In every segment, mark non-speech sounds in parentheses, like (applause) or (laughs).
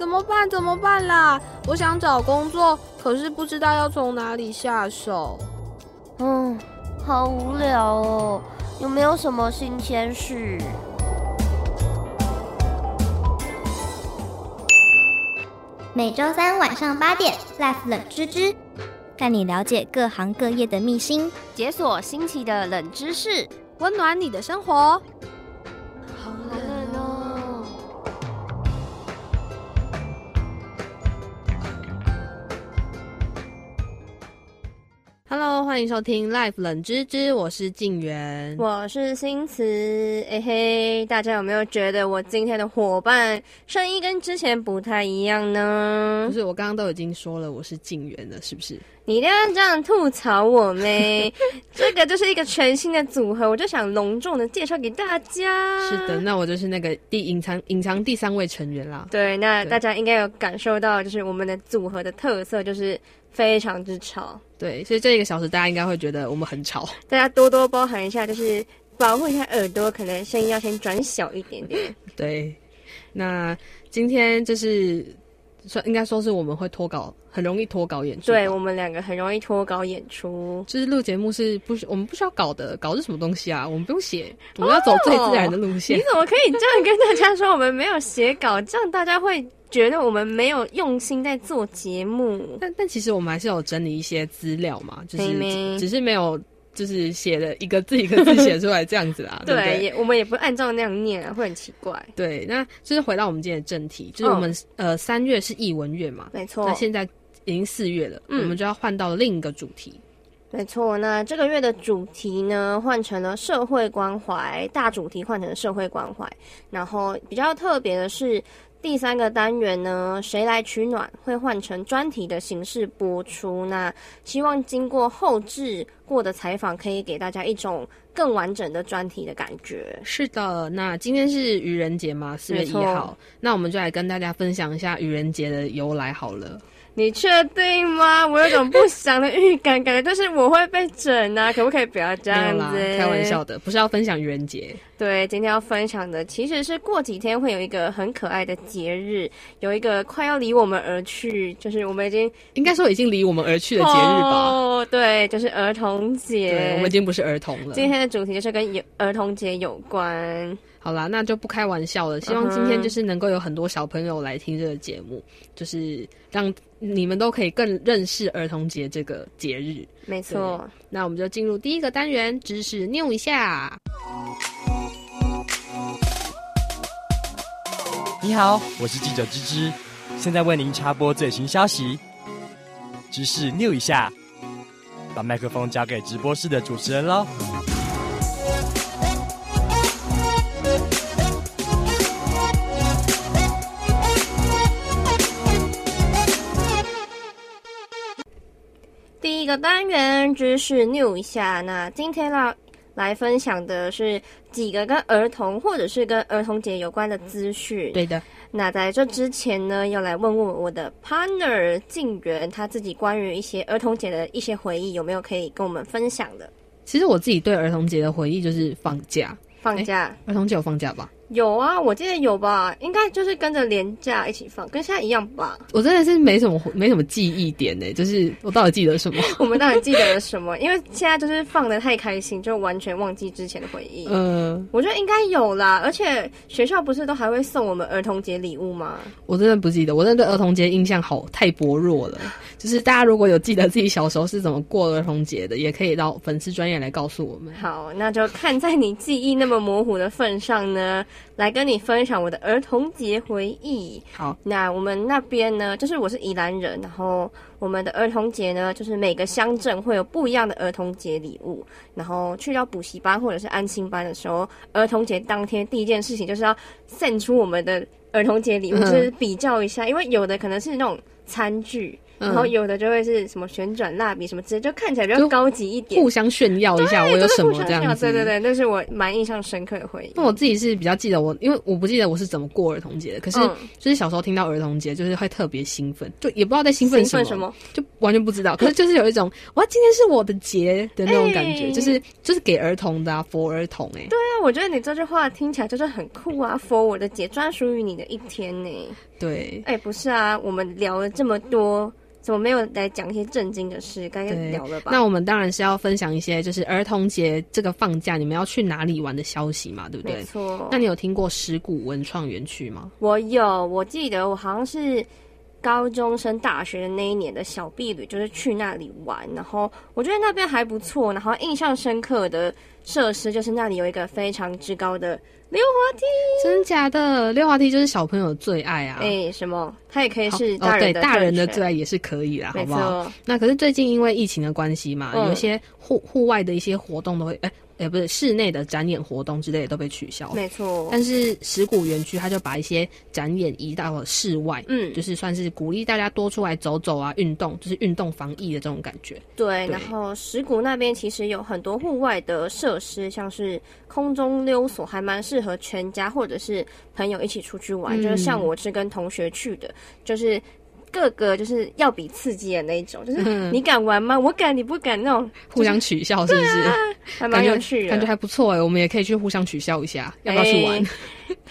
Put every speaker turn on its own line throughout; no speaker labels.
怎么办？怎么办啦？我想找工作，可是不知道要从哪里下手。
嗯，好无聊哦。有没有什么新鲜事？
每周三晚上八点，Life 冷知知带你了解各行各业的秘辛，
解锁新奇的冷知识，
温暖你的生活。欢迎收听 Life 冷知知，我是静媛。
我是新慈，哎嘿，大家有没有觉得我今天的伙伴声音跟之前不太一样呢
不？是，我刚刚都已经说了我是静媛了，是不是？
你一定要这样吐槽我咩？(laughs) 这个就是一个全新的组合，我就想隆重的介绍给大家。
是的，那我就是那个第隐藏隐藏第三位成员啦。
对，那大家应该有感受到，就是我们的组合的特色就是非常之吵，
对，所以这一个小时大家应该会觉得我们很吵。
大家多多包涵一下，就是保护一下耳朵，可能声音要先转小一点点。(laughs)
对，那今天就是说应该说是我们会脱稿，很容易脱稿演出。
对我们两个很容易脱稿演出。
就是录节目是不需我们不需要搞的，搞是什么东西啊？我们不用写，我们要走最自然的路线。
你怎么可以这样跟大家说我们没有写稿？这样大家会觉得我们没有用心在做节目。
但但其实我们还是有整理一些资料嘛，就是只只是没有就是写了一个字一个字写出来这样子啊，(laughs) 对不
对，
对？
也我们也不按照那样念啊，会很奇怪。
对，那就是回到我们今天的正题，就是我们、呃三月是译文月嘛，
没错
那，现在已经四月了，
嗯
我们就要换到另一个主题。
没错。那这个月的主题呢，换成了社会关怀，大主题换成了社会关怀。然后比较特别的是，第三个单元呢，谁来取暖会换成专题的形式播出。那希望经过后置过的采访，可以给大家一种更完整的专题的感觉。
是的，那今天是愚人节嘛，四月一号，那我们就来跟大家分享一下愚人节的由来好了。
你确定吗？我有种不祥的预感，感觉就是我会被整啊！(laughs) 可不可以不要这样子？，
开玩笑的，不是要分享愚人节。
对，今天要分享的其实是过几天会有一个很可爱的节日，有一个快要离我们而去，就是我们已经
应该说已经离我们而去的节日吧。
哦，对，就是儿童节。
对，我们已经不是儿童了。
今天的主题就是跟有儿童节有关。
好啦，那就不开玩笑了。希望今天就是能够有很多小朋友来听这个节目，就是让你们都可以更认识儿童节这个节日。
没错，
那我们就进入第一个单元，知识 new 一下。
你好，我是记者芝芝，现在为您插播最新消息。知识 new 一下，把麦克风交给直播室的主持人喽。
个单元知识 new 一下。那今天呢，来分享的是几个跟儿童或者是跟儿童节有关的资讯。
对的，
那在这之前呢，要来问问我的 partner 静媛，他自己关于一些儿童节的一些回忆，有没有可以跟我们分享的？
其实我自己对儿童节的回忆就是放假。
放假、
儿童节有放假吧？
有啊，我记得有吧，应该就是跟着廉价一起放，跟现在一样吧。
我真的是没什么没什么记忆点呢，就是我到底记得什么？(laughs)
我们到底记得了什么？因为现在就是放的太开心，就完全忘记之前的回忆。
呃，
我觉得应该有啦，而且学校不是都还会送我们儿童节礼物吗？
我真的不记得，我真的对儿童节印象好太薄弱了。就是大家如果有记得自己小时候是怎么过儿童节的，也可以到粉丝专业来告诉我们。
好，那就看在你记忆那么模糊的份上呢，来跟你分享我的儿童节回忆。
好，
那我们那边呢，就是我是宜兰人，然后我们的儿童节呢，就是每个乡镇会有不一样的儿童节礼物。然后去到补习班或者是安亲班的时候，儿童节当天第一件事情就是要献出我们的儿童节礼物，
嗯 (laughs)
就是比较一下，因为有的可能是那种餐具。然后有的就会是什么旋转蜡笔什么之类，就看起来比较高级一点。
互相炫耀一下我有什么这样子。
对对对，那是我蛮印象深刻的回忆。
那我自己是比较记得我，因为我不记得我是怎么过儿童节的，可是
嗯
就是小时候听到儿童节，就是会特别兴奋，就也不知道在兴奋什么，就完全不知道。可是就是有一种 (laughs) 哇，今天是我的节的那种感觉，
哎
就是就是给儿童的、啊，佛儿童哎、
对啊，我觉得你这句话听起来就是很酷啊，for 我的节，专属于你的一天呢。
对，
哎，不是啊，我们聊了这么多。怎么没有来讲一些震惊的事？该聊了吧？
那我们当然是要分享一些，就是儿童节这个放假你们要去哪里玩的消息嘛，对不对？
没错。
那你有听过石鼓文创园区吗？
我有，我记得我好像是高中升大学的那一年的小毕旅，就是去那里玩，然后我觉得那边还不错，然后印象深刻的设施就是那里有一个非常之高的。溜滑梯，
真假的？溜滑梯就是小朋友的最爱啊！
哎，什么？它也可以是
哦，对，大人
的
最爱也是可以啦，好不
好？
那可是最近因为疫情的关系嘛，有些户户外的一些活动都会哎。也不是室内的展演活动之类的都被取消，
没错。
但是石鼓园区他就把一些展演移到了室外，嗯，就是算是鼓励大家多出来走走啊，运动，就是运动防疫的这种感觉。
对，然后石鼓那边其实有很多户外的设施，像是空中溜索，还蛮适合全家或者是朋友一起出去玩。就是像我是跟同学去的，就是。各个就是要比刺激的那种，就是你敢玩吗？我敢，你不敢那种
互相取笑，是不是？
还蛮有趣的，
感觉还不错哎。我们也可以去互相取笑一下，要不要去玩？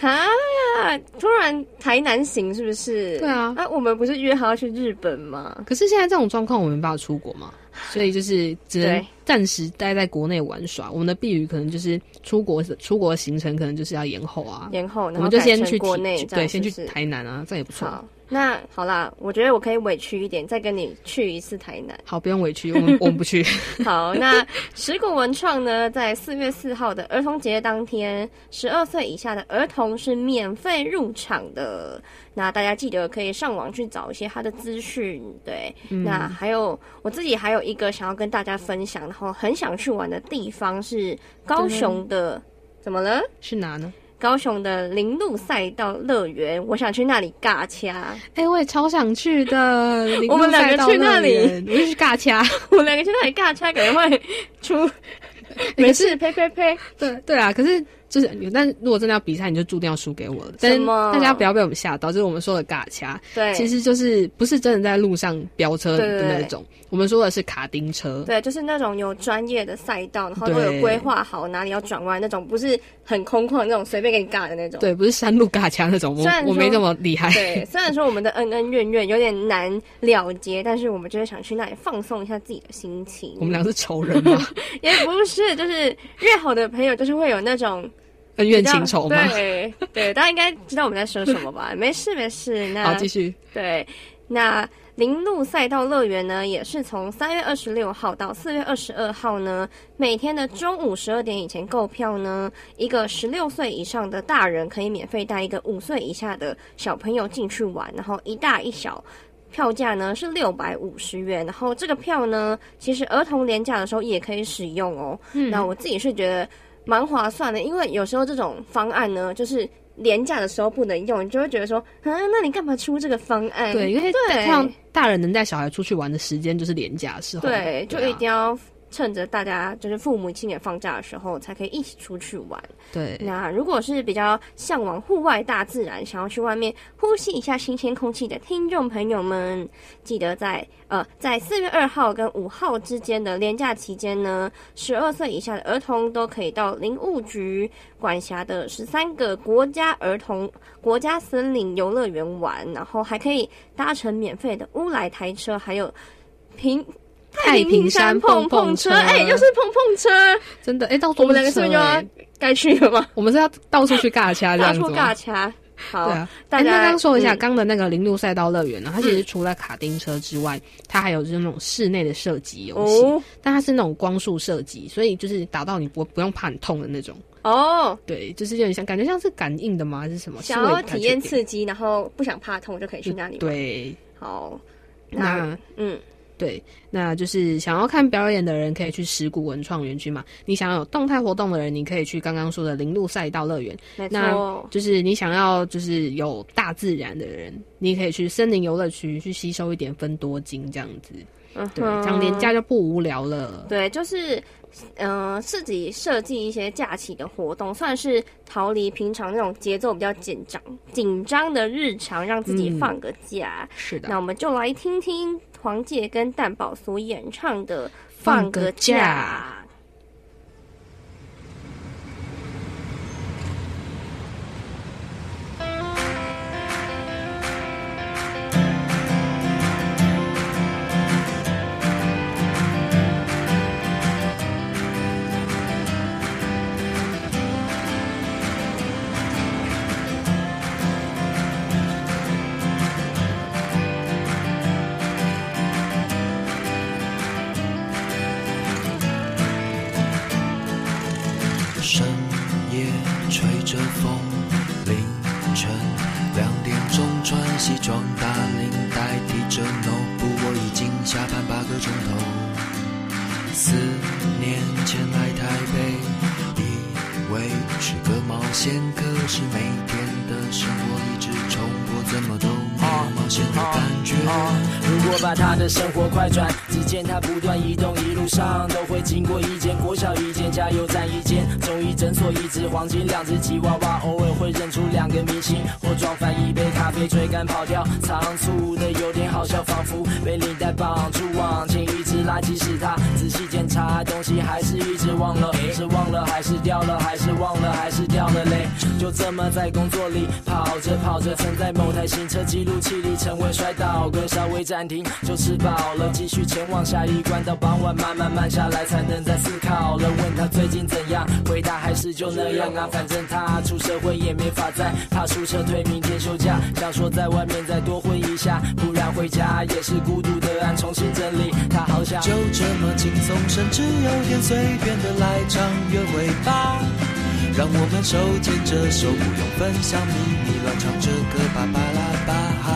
(laughs)
啊！突然台南行是不是？
对啊，
啊，我们不是约好要去日本吗？
可是现在这种状况，我们没办法出国嘛，(sighs) 所以就是只能暂时待在国内玩耍。我们的避雨可能就是出国，出国行程可能就是要延后啊，
延后，我
们就先去
国内，
对，先去台南啊，这也不错。
那好啦，我觉得我可以委屈一点，再跟你去一次台南。
好，不用委屈，我们我们不去。(laughs)
好，那石鼓文创呢，在四月四号的儿童节当天，十二岁以下的儿童是免费入场的。那大家记得可以上网去找一些他的资讯。对，那还有我自己还有一个想要跟大家分享，然后很想去玩的地方是高雄的，怎么了？
是哪呢？
高雄的林路赛道乐园，我想去那里尬掐。
哎，我也超想去的。(laughs)
我们两个去那里，
我去尬掐。(laughs)
我们两个去那里尬掐，可能会出 (laughs) 没事，呸呸呸。
对对啊，可是。就是，但如果真的要比赛，你就注定要输给我了。但是大家不要被我们吓到，就是我们说的尬掐，
对，
其实就是不是真的在路上飙车的那种。我们说的是卡丁车，
对，就是那种有专业的赛道，然后都有规划好哪里要转弯那种，不是很空旷那种随便给你嘎的那种。
对，不是山路嘎掐那种。我我没那么厉害。
对，虽然说我们的恩恩怨怨有点难了结，但是我们就是想去那里放松一下自己的心情。
我们俩是仇人吗？(laughs)
也不是，就是越好的朋友，就是会有那种。
恩怨情仇吗？
对对，大家应该知道我们在说什么吧？没事没事，那
好继续。
对，那林路赛道乐园呢，也是从三月二十六号到四月二十二号呢，每天的中午十二点以前购票呢，一个十六岁以上的大人可以免费带一个五岁以下的小朋友进去玩，然后一大一小，票价呢是六百五十元，然后这个票呢，其实儿童廉价的时候也可以使用哦。嗯，那我自己是觉得。蛮划算的，因为有时候这种方案呢，就是廉价的时候不能用，你就会觉得说，啊，那你干嘛出这个方案？
对，因为像大人能带小孩出去玩的时间就是廉价时候，
对，就一定要。趁着大家就是父母亲也放假的时候，才可以一起出去玩。
对，
那如果是比较向往户外大自然，想要去外面呼吸一下新鲜空气的听众朋友们，记得在呃在四月二号跟五号之间的连假期间呢，十二岁以下的儿童都可以到林务局管辖的十三个国家儿童国家森林游乐园玩，然后还可以搭乘免费的乌来台车，还有平。
太平山碰碰车，哎，
又是碰碰车，
真的，哎，到
我们两个是不是就要该去了吗？
我们是要到处去尬掐这样子
到处尬掐，好。对
啊，大家刚刚说一下，刚的那个零度赛道乐园呢，它其实除了卡丁车之外，它还有就是那种室内的射击游戏，但它是那种光束射击，所以就是打到你不不用怕很痛的那种。
哦，
对，就是有点像，感觉像是感应的吗？还是什么？
想要体验刺激，然后不想怕痛，就可以去那里。
对，
好，
那嗯。对，那就是想要看表演的人可以去石鼓文创园区嘛。你想要有动态活动的人，你可以去刚刚说的林路赛道乐园。
没错，
就是你想要就是有大自然的人，你可以去森林游乐区去吸收一点分多金这样子。嗯，对，这样连假就不无聊了。
对，就是嗯，自己设计一些假期的活动，算是逃离平常那种节奏比较紧张、紧张的日常，让自己放个假。
是的，
那我们就来听听。黄姐跟蛋宝所演唱的《放个假》。
还是一直忘了，是忘了还是掉了，还是忘了还是掉了泪，就这么在工作里跑着跑着，曾在某台行车记录器里成为摔倒哥，稍微暂停就吃饱了，继续前往下一关，到傍晚慢慢慢下来，才能再思考了。问他最近怎样，回答还是就那样啊，反正他出社会也没法再怕出撤退，明天休假，想说在外面再多混一下，不然回家也是孤独的按重新整理。他好想
就这么轻松，甚至有点随便的来场约会吧。让我们手牵着手，不用分享秘密，乱唱着歌，巴巴拉巴哈。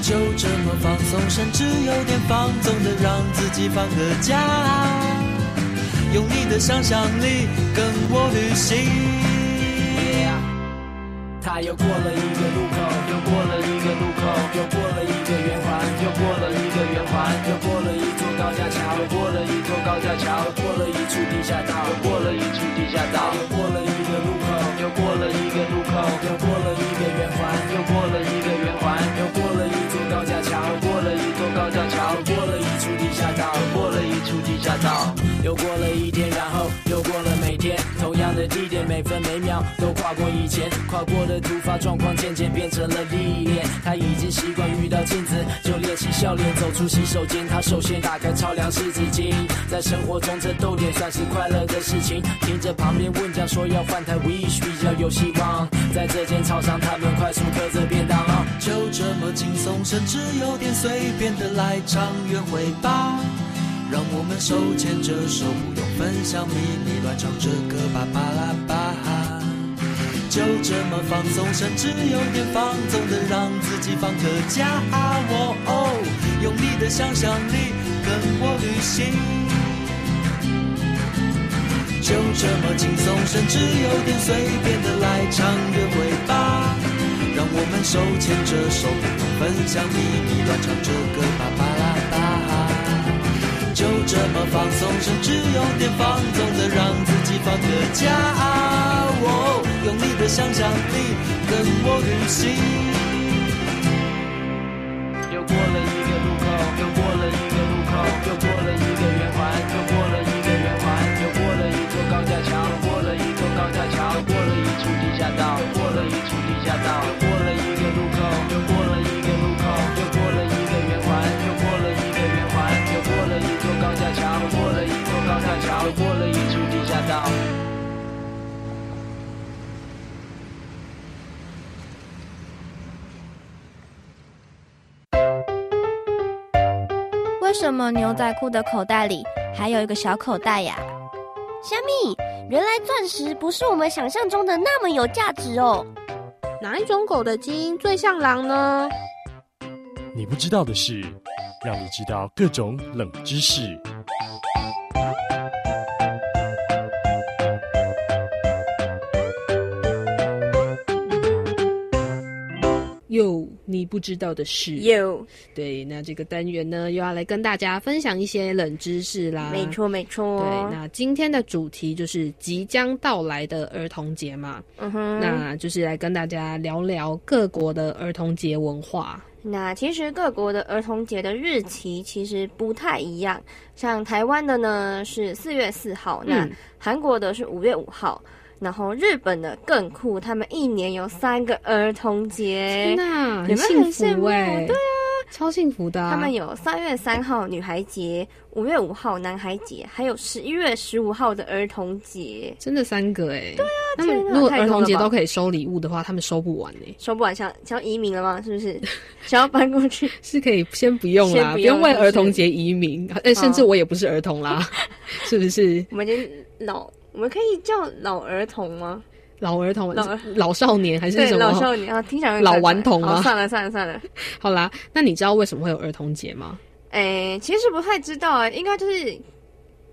就这么放松，甚至有点放纵的让自己放个假。用你的想象力跟我旅行。
他又过了一个路口，又过了一个路口，又过了一个圆环，又过了一个圆环，又过了一座高架桥，又过了一高架桥，过了一处地下道，又过了一处地下道，又过了一个路口，又过了一个路口，又过了一个圆环，又过了一个圆环，又过了一座高架桥，过了一座高架桥，过了一处地下道，又过了一处地下道，又过了一天，然后又过了，同样的地点，每分每秒都跨过以前跨过的突发状况，渐渐变成了历练。他已经习惯遇到镜子就练习笑脸，走出洗手间，他首先打开超凉湿纸巾。在生活中这逗点算是快乐的事情，听着旁边问讲说要换台 Wish 比较有希望。在这间超商，他们快速嗑着便当。
就这么轻松，甚至有点随便的来场约会吧。让我们手牵着手，不用分享秘密，乱唱着歌，巴巴拉巴哈。就这么放松，甚至有点放纵的让自己放个假。哦哦，用你的想象力跟我旅行。就这么轻松，甚至有点随便的来场约会吧。让我们手牵着手，不用分享秘密，乱唱着歌，巴巴。就这么放松，甚至有点放纵的让自己放个假。哦，用你的想象力跟我旅行。
么牛仔裤的口袋里还有一个小口袋呀？
虾米，原来钻石不是我们想象中的那么有价值哦。
哪一种狗的基因最像狼呢？
你不知道的事，让你知道各种冷知识。
你不知道的事。
有，
对，那这个单元呢，又要来跟大家分享一些冷知识啦。
没错没错。
对，那今天的主题就是即将到来的儿童节嘛，
嗯哼，
那就是来跟大家聊聊各国的儿童节文化。
那其实各国的儿童节的日期其实不太一样，像台湾的呢是四月四号，那
嗯
韩国的是五月五号，然后日本的更酷，他们一年有三个儿童节
天，哪，
有没有
幸
很羡慕
福哎、
对
啊，超幸福的、啊。
他们有三月三号女孩节，五月五号男孩节，还有十一月十五号的儿童节。
真的三个哎、对啊，他们如果儿童节都可以收礼物的话，他们收不完哎、
收不完，想想要移民了吗？是不是？(laughs) 想要搬过去？(laughs)
是可以先不用啦，
先不用
为儿童节移民，哎，甚至我也不是儿童啦，(laughs) 是不是？
我们已经老，我们可以叫老儿童吗？
老儿童
老
老少年还是什么？
老少年啊，听起来
老顽童吗
好算了算了算了，
好啦，那你知道为什么会有儿童节吗？
哎，其实不太知道啊，应该就是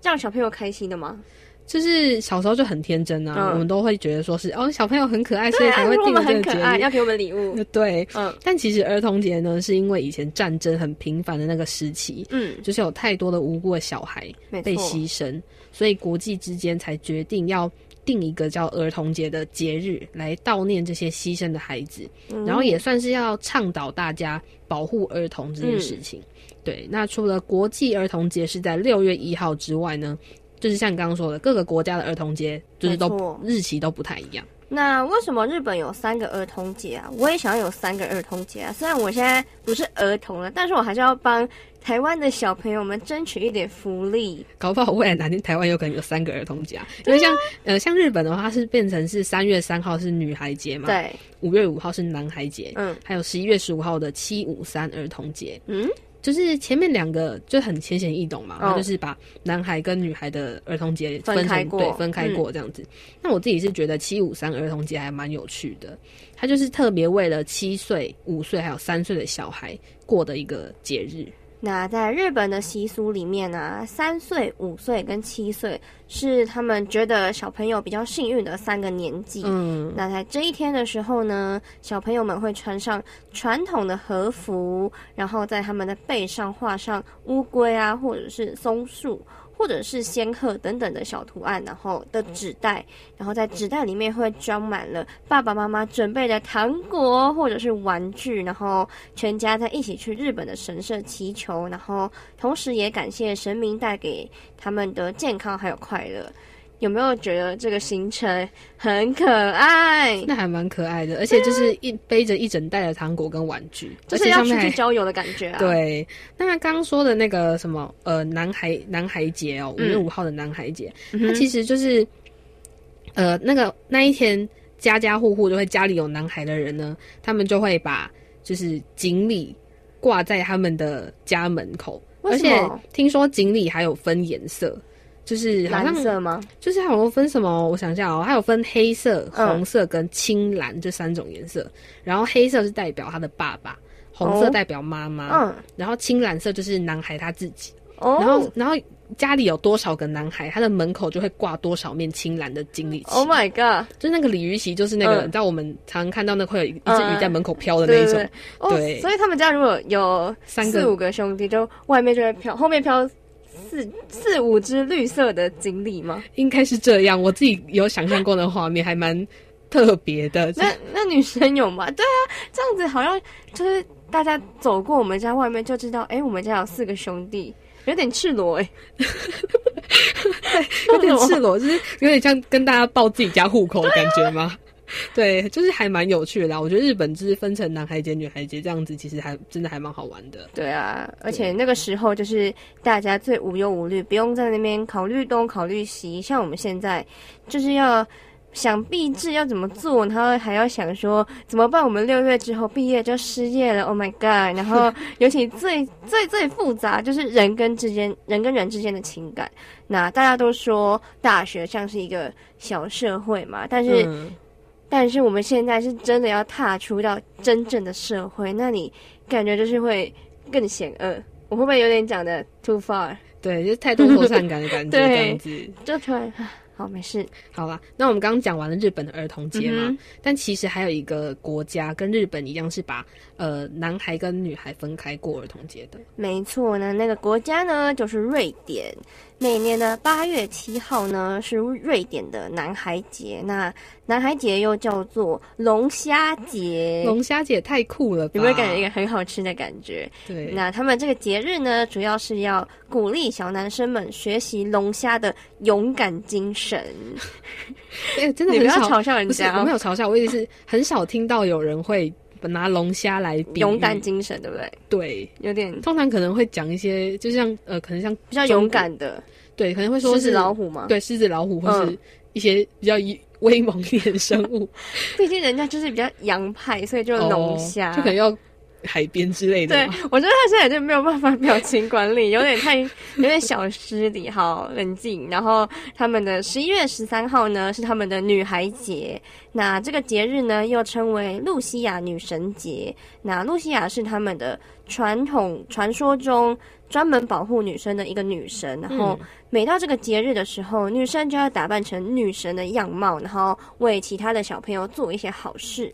让小朋友开心的吗？
就是小时候就很天真啊，
嗯
我们都会觉得说是哦，小朋友很可爱，所以才会定
们很可爱，
这个节日。
要给我们礼物。
对，
嗯
但其实儿童节呢，是因为以前战争很频繁的那个时期，
嗯，
就是有太多的无辜的小孩被。牺牲，所以国际之间才决定要定一个叫儿童节的节日来悼念这些牺牲的孩子，
嗯
然后也算是要倡导大家保护儿童这件事情。
嗯
对，那除了国际儿童节是在六月一号之外呢，就是像刚刚说的，各个国家的儿童节就是都日期都不太一样。
那为什么日本有三个儿童节啊？我也想要有三个儿童节啊！虽然我现在不是儿童了，但是我还是要帮台湾的小朋友们争取一点福利。
搞不好未来哪天台湾有可能有三个儿童节啊，因为像、呃像日本的话，它是变成是三月三号是女孩节嘛，，
对，
五月五号是男孩节，
嗯。
还有十一月十五号的七五三儿童节，
嗯，
就是前面两个就很浅显易懂嘛，
哦。
它就是把男孩跟女孩的儿童节
分
成
开过。
对分开过这样子。那我自己是觉得七五三儿童节还蛮有趣的，它就是特别为了七岁、五岁还有三岁的小孩过的一个节日。
那在日本的习俗里面呢、三岁、五岁跟七岁是他们觉得小朋友比较幸运的三个年纪。
嗯，
那在这一天的时候呢，小朋友们会穿上传统的和服，然后在他们的背上画上乌龟啊，或者是松树，或者是仙鹤等等的小图案，然后的纸袋，然后在纸袋里面会装满了爸爸妈妈准备的糖果或者是玩具，然后全家在一起去日本的神社祈求，然后同时也感谢神明带给他们的健康还有快乐。有没有觉得这个行程很可爱？
那还蛮可爱的，而且就是一背着一整袋的糖果跟玩具，(laughs)
就是要出去郊游的感觉啊！，
对，那他刚刚说的那个什么呃男孩男孩节哦，五月
嗯
五号的男孩节，
嗯
它其实就是呃那个那一天家家户户就会家里有男孩的人呢，他们就会把就是锦鲤挂在他们的家门口，而且听说锦鲤还有分颜色。就是
蓝色吗？
就是好像分什么，我想一下哦，还有分黑色、
嗯
红色跟青蓝这三种颜色。然后黑色是代表他的爸爸，红色
哦
代表妈妈，
嗯，
然后青蓝色就是男孩他自己。
哦，
然后，然后家里有多少个男孩，他的门口就会挂多少面青蓝的锦鲤旗。
Oh my god！
就那个鲤鱼旗，就是那个、
嗯
你知道我们常常看到那会有一只
嗯
鱼在门口飘的那一种。
对对对，哦，所以他们家如果有
三个
四五个兄弟，就外面就会飘，后面飘四四五只绿色的锦鲤吗？
应该是这样。我自己有想象过的画面，还蛮特别的。
那那女生有吗？对啊，这样子好像就是大家走过我们家外面就知道，哎、我们家有四个兄弟，有点赤裸哎、(laughs)
有点赤裸，就是有点像跟大家报自己家户口的感觉吗？(laughs) 对，就是还蛮有趣的啦。我觉得日本就是分成男孩节、女孩节这样子，其实还真的还蛮好玩的。
对啊，而且那个时候就是大家最无忧无虑，不用在那边考虑东考虑西。像我们现在就是要想毕制要怎么做，然后还要想说怎么办。我们六月之后毕业就失业了，Oh my god！然后 (laughs) 尤其最最最复杂就是人跟之间人跟人之间的情感。那大家都说大学像是一个小社会嘛，但是、
嗯，
但是我们现在是真的要踏出到真正的社会，那你感觉就是会更险恶。我会不会有点讲的 too far？
对，就是太多扩散感的感觉，(laughs) 这样子。
就突然，啊好没事。
好啦，那我们刚刚讲完了日本的儿童节嘛，
嗯
但其实还有一个国家跟日本一样，是把呃男孩跟女孩分开过儿童节的。
没错呢，那个国家呢就是瑞典。每年的八月七号呢是瑞典的男孩节，那男孩节又叫做龙虾节。
龙虾节太酷了吧？
有没有感觉一个很好吃的感觉？
对，
那他们这个节日呢，主要是要鼓励小男生们学习龙虾的勇敢精神。(laughs)
哎、真的
你不要
很少
嘲笑人，家哦
我没有嘲笑，我也是很少听到有人会拿龙虾来比
勇敢精神，对不对？
对。
有点
通常可能会讲一些，就像呃，可能像
比较勇敢的
对，可能会说
狮子
是
老虎嘛。，
对狮子老虎，或是
嗯
一些比较威猛一点的生物，(laughs)
毕竟人家就是比较洋派，所以就龙虾。
哦就可能要海边之类的
对。，我觉得他现在就没有办法 (laughs) 表情管理，有点太有点小失礼，好冷静。然后他们的十一月十三号呢是他们的女孩节，那这个节日呢又称为露西亚女神节。那露西亚是他们的传统传说中专门保护女生的一个女神，然后每到这个节日的时候，女生就要打扮成女神的样貌，然后为其他的小朋友做一些好事。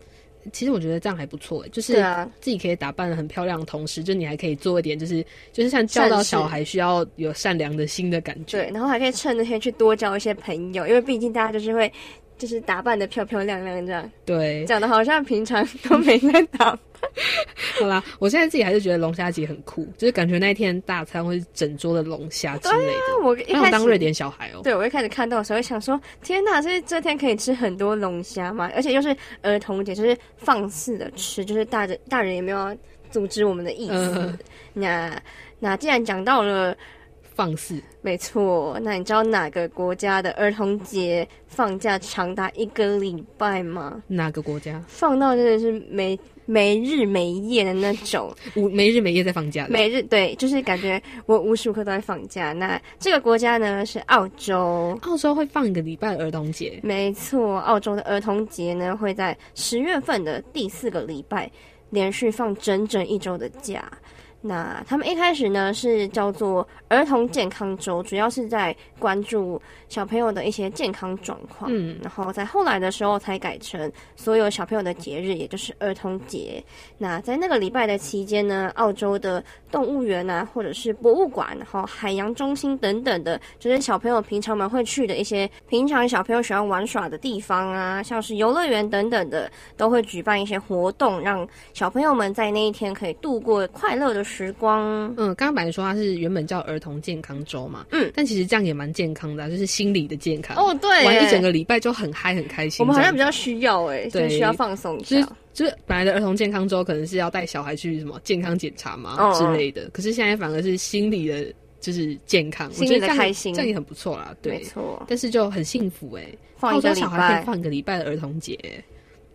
其实我觉得这样还不错，欸就是自己可以打扮的很漂亮的同时，就你还可以做一点，就是就是像教导小孩需要有善良的心的感觉。
对，然后还可以趁那天去多交一些朋友，因为毕竟大家就是会，就是打扮的漂漂亮亮这样，
对，
讲的好像平常都没在打扮。(laughs)
好啦，我现在自己还是觉得龙虾节很酷，就是感觉那一天大餐会是整桌的龙虾之类的。
我一开始
当瑞典小孩哦、
对我一开始看到的时候想说，天哪，这这天可以吃很多龙虾吗？而且又是儿童节，就是放肆的吃，就是大人大人也没有要阻止我们的意思。
嗯
那那既然讲到了。
放肆，
没错，那你知道哪个国家的儿童节放假长达一个礼拜吗？
哪个国家
放到真的是没没日没夜的那种，(laughs)
无没日没夜在放假的？
每日对，就是感觉我无时无刻都在放假。那这个国家呢是澳洲，
澳洲会放一个礼拜儿童节，
没错，澳洲的儿童节呢会在十月份的第四个礼拜连续放整整一周的假。那他们一开始呢是叫做儿童健康周，主要是在关注小朋友的一些健康状况。
嗯
然后在后来的时候才改成所有小朋友的节日，也就是儿童节。那在那个礼拜的期间呢，澳洲的动物园啊，或者是博物馆，然后海洋中心等等的，就是小朋友平常们会去的一些平常小朋友喜欢玩耍的地方啊，像是游乐园等等的，都会举办一些活动，让小朋友们在那一天可以度过快乐的时光。
嗯，刚刚本来说它是原本叫儿童健康周嘛，
嗯，
但其实这样也蛮健康的啊、就是心理的健康。
哦，对，
玩一整个礼拜就很嗨很开心。
我们好像比较需要哎，就
对
需要放松一
就是
下。
就是本来的儿童健康周可能是要带小孩去什么健康检查嘛、
哦
之类的，可是现在反而是心理的，就是健康，
心理
我觉得这样
的开心
这样也很不错啦。对
没，错，
但是就很幸福哎、
放一个礼
澳洲小孩可
拜
以放一个礼拜的儿童节、对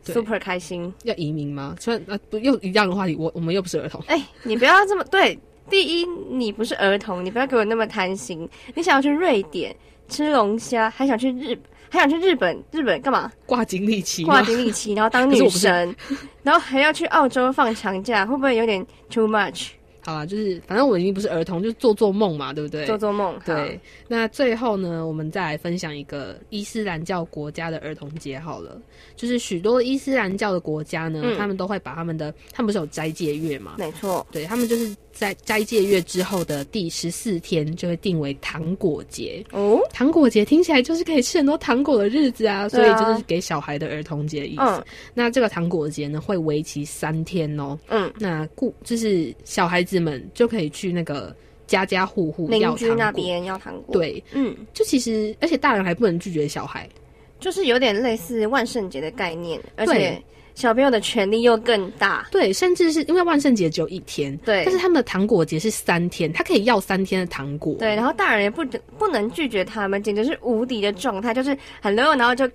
，super 开心。
要移民吗？虽然啊不又一样的话题，我我们又不是儿童。
哎、你不要这么对。第一，你不是儿童，你不要给我那么贪心。你想要去瑞典吃龙虾，还想去日，还想去日本，日本干嘛？
挂经历期
挂
吗？
经历期，然后当女 (laughs)
可是我不是
神，然后还要去澳洲放长假，会不会有点 too much？
好啦，就是反正我已经不是儿童，就做做梦嘛，对不对？
做做梦。
对，，那最后呢，我们再来分享一个伊斯兰教国家的儿童节好了。就是许多伊斯兰教的国家呢，
嗯
他们都会把他们的，他们不是有斋戒月嘛？
没错。
对他们就是在斋戒月之后的第十四天就会定为糖果节。
哦，
糖果节听起来就是可以吃很多糖果的日子啊，所以
对啊
就是给小孩的儿童节的意思。
嗯
那这个糖果节呢，会为期三天哦。
嗯，
那故就是小孩子们就可以去那个家家户户要
邻居那。边要糖果。，
对，
嗯，
就其实，而且大人还不能拒绝小孩。
就是有点类似万圣节的概念，而且小朋友的权利又更大。
对，甚至是因为万圣节只有一天，
对
但是他们的糖果节是三天，他可以要三天的糖果。
对，然后大人也不不能拒绝他们，简直是无敌的状态，就是 hello，然后就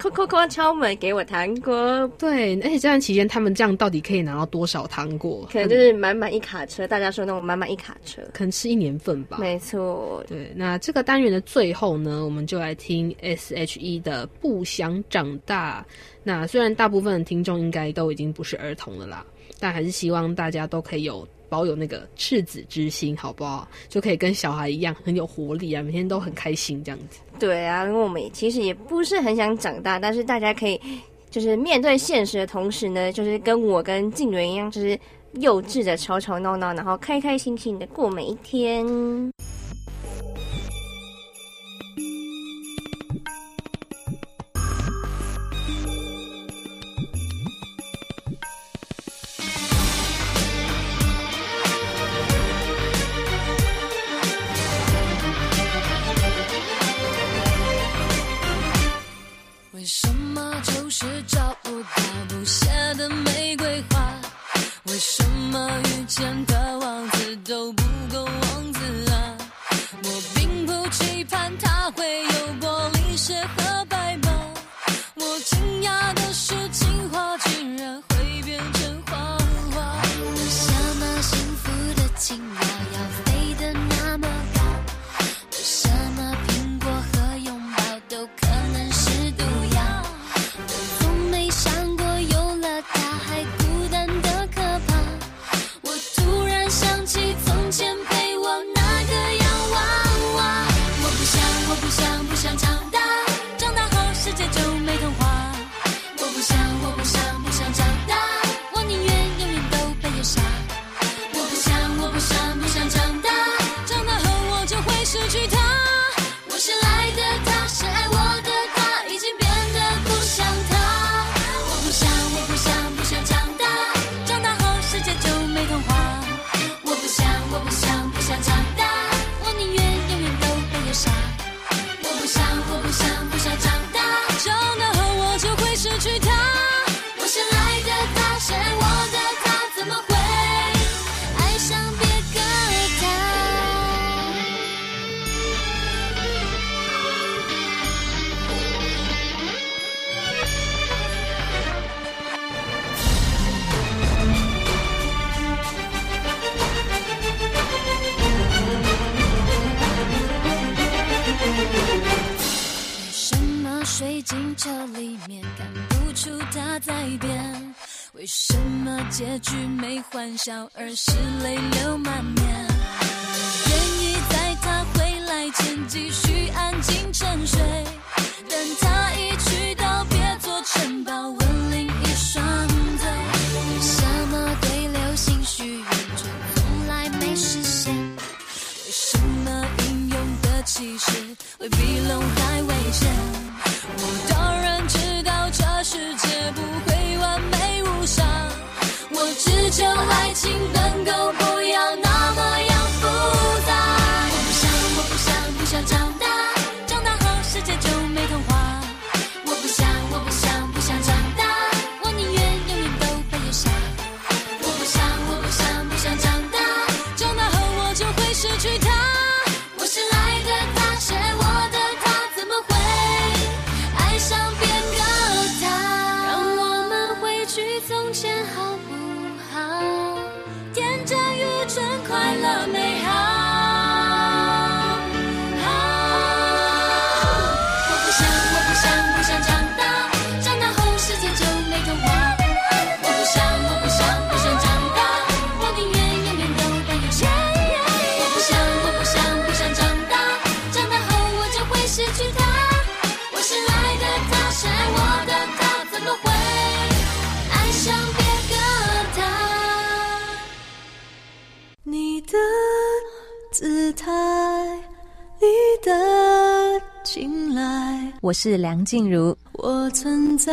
敲门给我糖果，
对，而且这段期间他们这样到底可以拿到多少糖果？
可能就是满满一卡车，大家说那种满满一卡车。
可能吃一年份吧。
没错，
对，那这个单元的最后呢，我们就来听 S.H.E 的《不想长大》。那虽然大部分的听众应该都已经不是儿童了啦，但还是希望大家都可以有保有那个赤子之心，好不好？就可以跟小孩一样很有活力啊，每天都很开心这样子。
对啊，因为我们其实也不是很想长大，但是大家可以就是面对现实的同时呢，就是跟我跟静媛一样，就是幼稚的吵吵闹闹，然后开开心心的过每一天。
是找不到不谢的玫瑰花？为什么遇见的王子都不够王子啊？我并不期盼他会有玻璃鞋和白马，我惊讶的是情话竟然会变成谎话。我想为我是
梁静茹，
我存在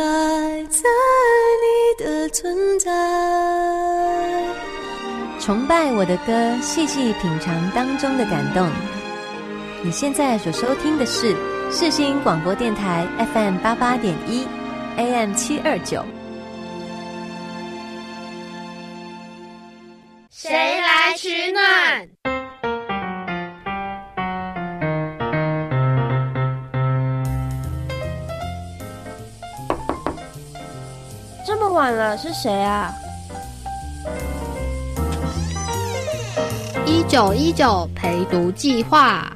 在你的存在。
崇拜我的歌，细细品尝当中的感动。你现在所收听的是世新广播电台 FM 八八点一，AM 七二九。
谁来取暖？
晚了，是谁啊？
一九一九陪读计划。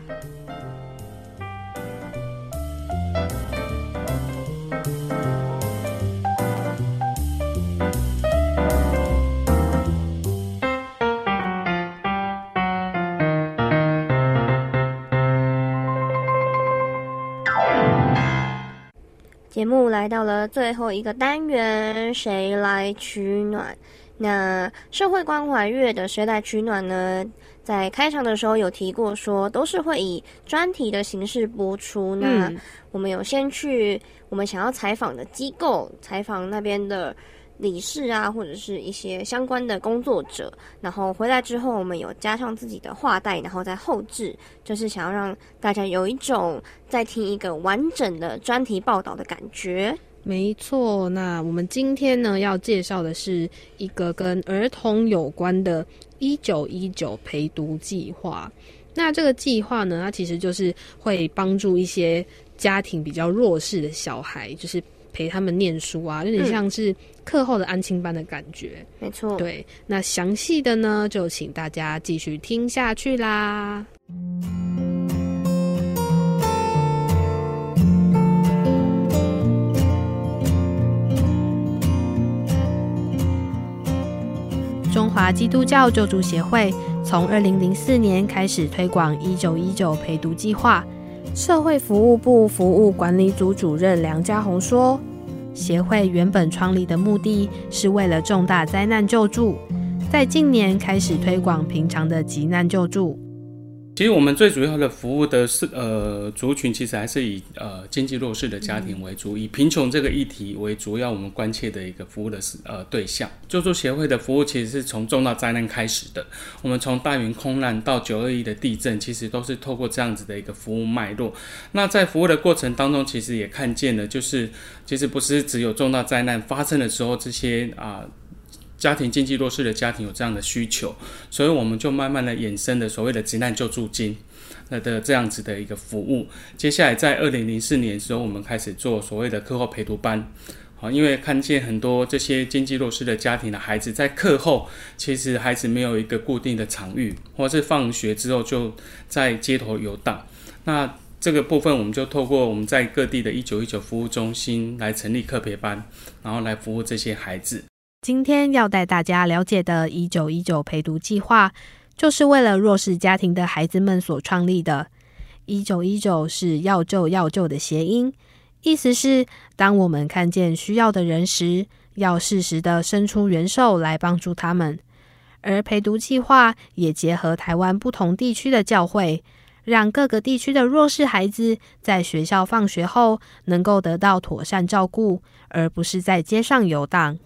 目来到了最后一个单元，谁来取暖？那社会关怀月的谁来取暖呢？在开场的时候有提过说，都是会以专题的形式播出。那
嗯
我们有先去我们想要采访的机构，采访那边的理事啊，或者是一些相关的工作者，然后回来之后，我们有加上自己的话带，然后再后置，就是想要让大家有一种在听一个完整的专题报道的感觉。
没错，那我们今天呢要介绍的是一个跟儿童有关的“一九一九陪读计划”。那这个计划呢，它其实就是会帮助一些家庭比较弱势的小孩，就是陪他们念书啊，有点像是课后的安亲班的感觉。
没错，
对，那详细的呢，就请大家继续听下去啦。中华基督教救助协会从二零零四年开始推广“一九一九陪读计划”。社会服务部服务管理组主任梁家宏说：“协会原本创立的目的是为了重大灾难救助，在近年开始推广平常的急难救助。
其实我们最主要的服务的是呃族群，其实还是以呃经济弱势的家庭为主，以贫穷这个议题为主要我们关切的一个服务的是呃对象。救助协会的服务其实是从重大灾难开始的，我们从大云空难到九二一的地震，其实都是透过这样子的一个服务脉络。那在服务的过程当中，其实也看见了，就是其实不是只有重大灾难发生的时候，这些啊。家庭经济弱势的家庭有这样的需求，所以我们就慢慢的衍生了所谓的急难救助金，呃的这样子的一个服务。接下来在二零零四年的时候，我们开始做所谓的课后陪读班。好，因为看见很多这些经济弱势的家庭的孩子在课后，其实孩子没有一个固定的场域，或是放学之后就在街头游荡。那这个部分，我们就透过我们在各地的一九一九服务中心来成立课别班，然后来服务这些孩子。
今天要带大家了解的“一九一九陪读计划”，就是为了弱势家庭的孩子们所创立的。一九一九是要救要救的谐音，意思是当我们看见需要的人时，要适时的伸出援手来帮助他们。而陪读计划也结合台湾不同地区的教会，让各个地区的弱势孩子在学校放学后能够得到妥善照顾，而不是在街上游荡。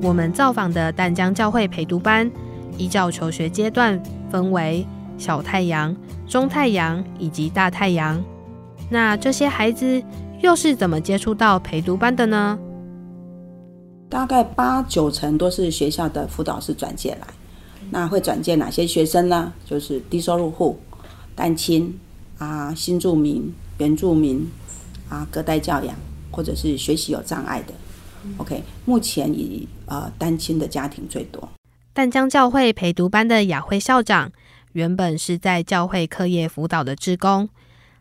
我们造访的淡江教会陪读班，依照求学阶段分为小太阳、中太阳以及大太阳。那这些孩子又是怎么接触到陪读班的呢？
大概八九成都是学校的辅导师转介来。那会转介哪些学生呢？就是低收入户、单亲啊、新住民、原住民啊、隔代教养，或者是学习有障碍的。OK，目前以呃单亲的家庭最多。
淡江教会陪读班的雅慧校长原本是在教会课业辅导的职工，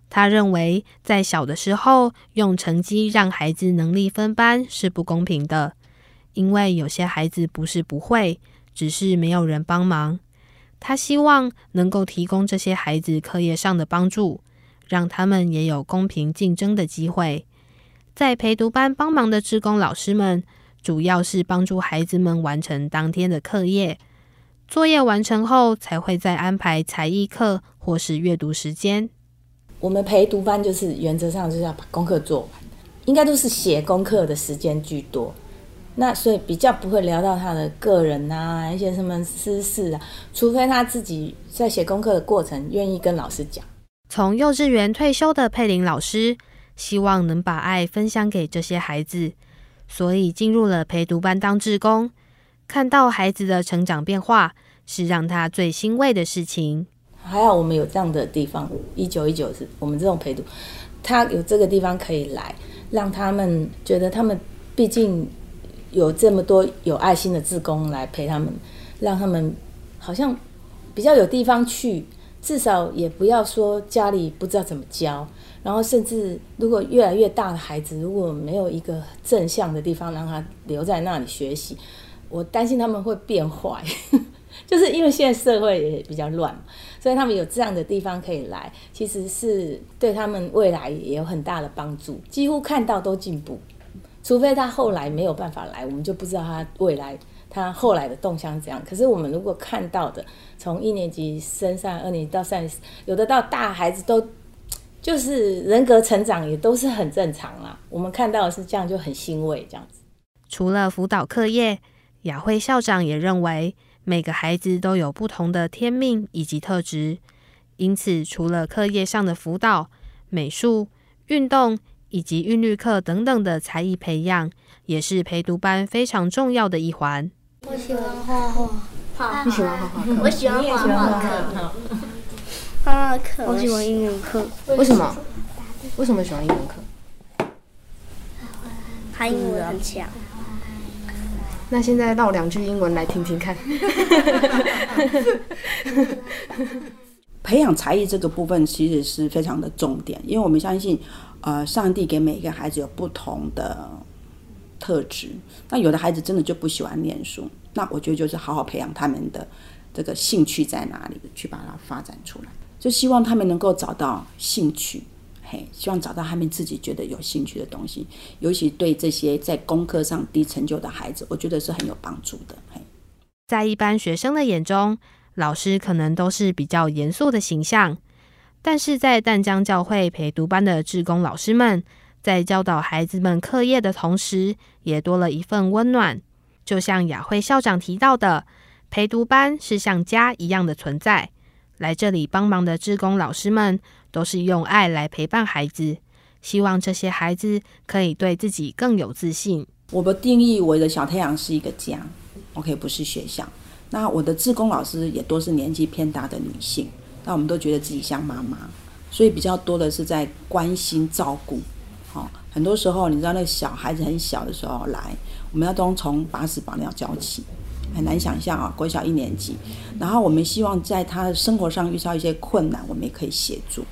他认为在小的时候用成绩让孩子能力分班是不公平的，因为有些孩子不是不会，只是没有人帮忙。他希望能够提供这些孩子课业上的帮助，让他们也有公平竞争的机会。在陪读班帮忙的志工老师们，主要是帮助孩子们完成当天的课业。作业完成后，才会再安排才艺课或是阅读时间。
我们陪读班就是原则上就是要把功课做完，应该都是写功课的时间居多。那所以比较不会聊到他的个人啊，一些什么私事啊，除非他自己在写功课的过程愿意跟老师讲。
从幼稚园退休的佩玲老师。希望能把爱分享给这些孩子，所以进入了陪读班当志工。看到孩子的成长变化，是让他最欣慰的事情。
还好我们有这样的地方，一九一九是我们这种陪读，他有这个地方可以来，让他们觉得他们毕竟有这么多有爱心的志工来陪他们，让他们好像比较有地方去，至少也不要说家里不知道怎么教。然后，甚至如果越来越大的孩子，如果没有一个正向的地方让他留在那里学习，我担心他们会变坏。(laughs) 就是因为现在社会也比较乱，所以他们有这样的地方可以来，其实是对他们未来也有很大的帮助。几乎看到都进步，除非他后来没有办法来，我们就不知道他未来他后来的动向怎样。可是我们如果看到的，从一年级升上二年级到三，有的到大孩子都。就是人格成长也都是很正常啦。我们看到的是这样，就很欣慰。这样子，
除了辅导课业，雅慧校长也认为每个孩子都有不同的天命以及特质，因此除了课业上的辅导、美术、运动以及韵律课等等的才艺培养，也是陪读班非常重要的一环。
我喜欢画画，画你喜欢画画？我喜欢画画我喜欢英文课。
为什么？为什么喜欢英文课？
他英文很强。
那现在唠两句英文来听听看。(laughs)
培养才艺这个部分其实是非常的重点，因为我们相信，呃，上帝给每一个孩子有不同的特质。那有的孩子真的就不喜欢念书，那我觉得就是好好培养他们的这个兴趣在哪里，去把它发展出来。就希望他们能够找到兴趣，嘿，希望找到他们自己觉得有兴趣的东西，尤其对这些在功课上低成就的孩子，我觉得是很有帮助的。嘿，
在一般学生的眼中，老师可能都是比较严肃的形象，但是在淡江教会陪读班的志工老师们，在教导孩子们课业的同时，也多了一份温暖。就像雅慧校长提到的，陪读班是像家一样的存在。来这里帮忙的志工老师们，都是用爱来陪伴孩子，希望这些孩子可以对自己更有自信。
我的定义，我的小太阳是一个家，OK，不是学校。那我的志工老师也都是年纪偏大的女性，那我们都觉得自己像妈妈，所以比较多的是在关心照顾。好，很多时候你知道，那小孩子很小的时候来，我们要都从把屎把尿教起。很难想象啊，国小一年级。然后我们希望在他的生活上遇到一些困难，我们也可以协助。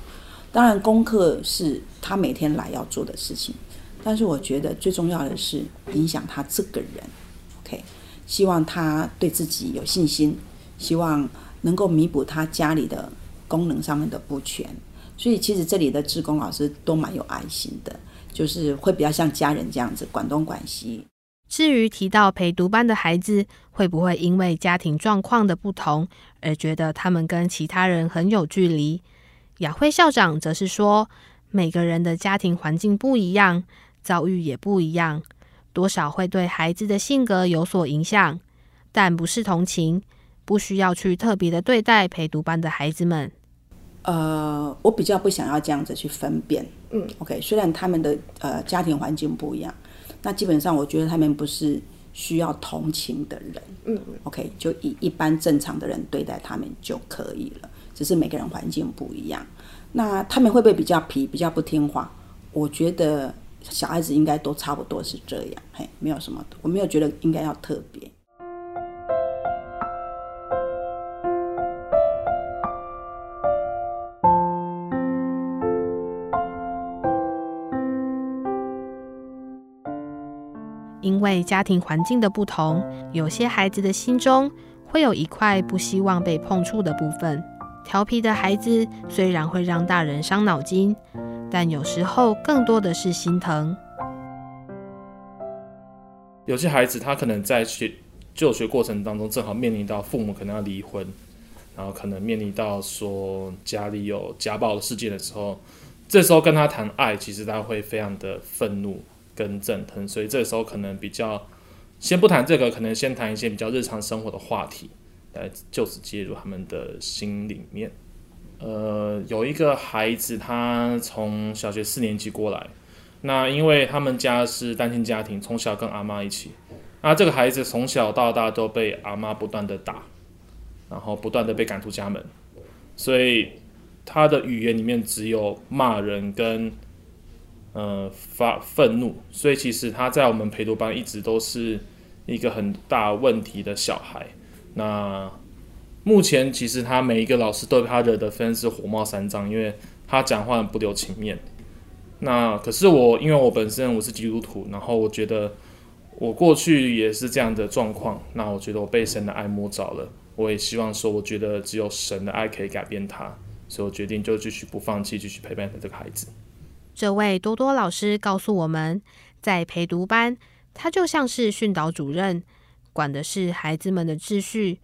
当然，功课是他每天来要做的事情，但是我觉得最重要的是影响他这个人。OK，希望他对自己有信心，希望能够弥补他家里的功能上面的不全。所以，其实这里的志工老师都蛮有爱心的，就是会比较像家人这样子，管东管西。
至于提到陪读班的孩子会不会因为家庭状况的不同而觉得他们跟其他人很有距离，雅慧校长则是说，每个人的家庭环境不一样，遭遇也不一样，多少会对孩子的性格有所影响，但不是同情，不需要去特别的对待陪读班的孩子们。
呃，我比较不想要这样子去分辨。嗯，OK，虽然他们的呃家庭环境不一样。那基本上，我觉得他们不是需要同情的人，嗯，OK，就以一般正常的人对待他们就可以了。只是每个人环境不一样，那他们会不会比较皮、比较不听话？我觉得小孩子应该都差不多是这样，嘿，没有什么，我没有觉得应该要特别。
为家庭环境的不同，有些孩子的心中会有一块不希望被碰触的部分。调皮的孩子虽然会让大人伤脑筋，但有时候更多的是心疼。
有些孩子他可能在学就学过程当中，正好面临到父母可能要离婚，然后可能面临到说家里有家暴的事件的时候，这时候跟他谈爱，其实他会非常的愤怒。跟阵疼，所以这时候可能比较先不谈这个，可能先谈一些比较日常生活的话题，来就此介入他们的心里面。呃，有一个孩子，他从小学四年级过来，那因为他们家是单亲家庭，从小跟阿妈一起，那这个孩子从小到大都被阿妈不断的打，然后不断的被赶出家门，所以他的语言里面只有骂人跟。呃，发愤怒，所以其实他在我们陪读班一直都是一个很大问题的小孩。那目前其实他每一个老师都被他惹的分是火冒三丈，因为他讲话很不留情面。那可是我，因为我本身我是基督徒，然后我觉得我过去也是这样的状况。那我觉得我被神的爱摸着了，我也希望说，我觉得只有神的爱可以改变他，所以我决定就继续不放弃，继续陪伴这个孩子。
这位多多老师告诉我们，在陪读班，他就像是训导主任，管的是孩子们的秩序。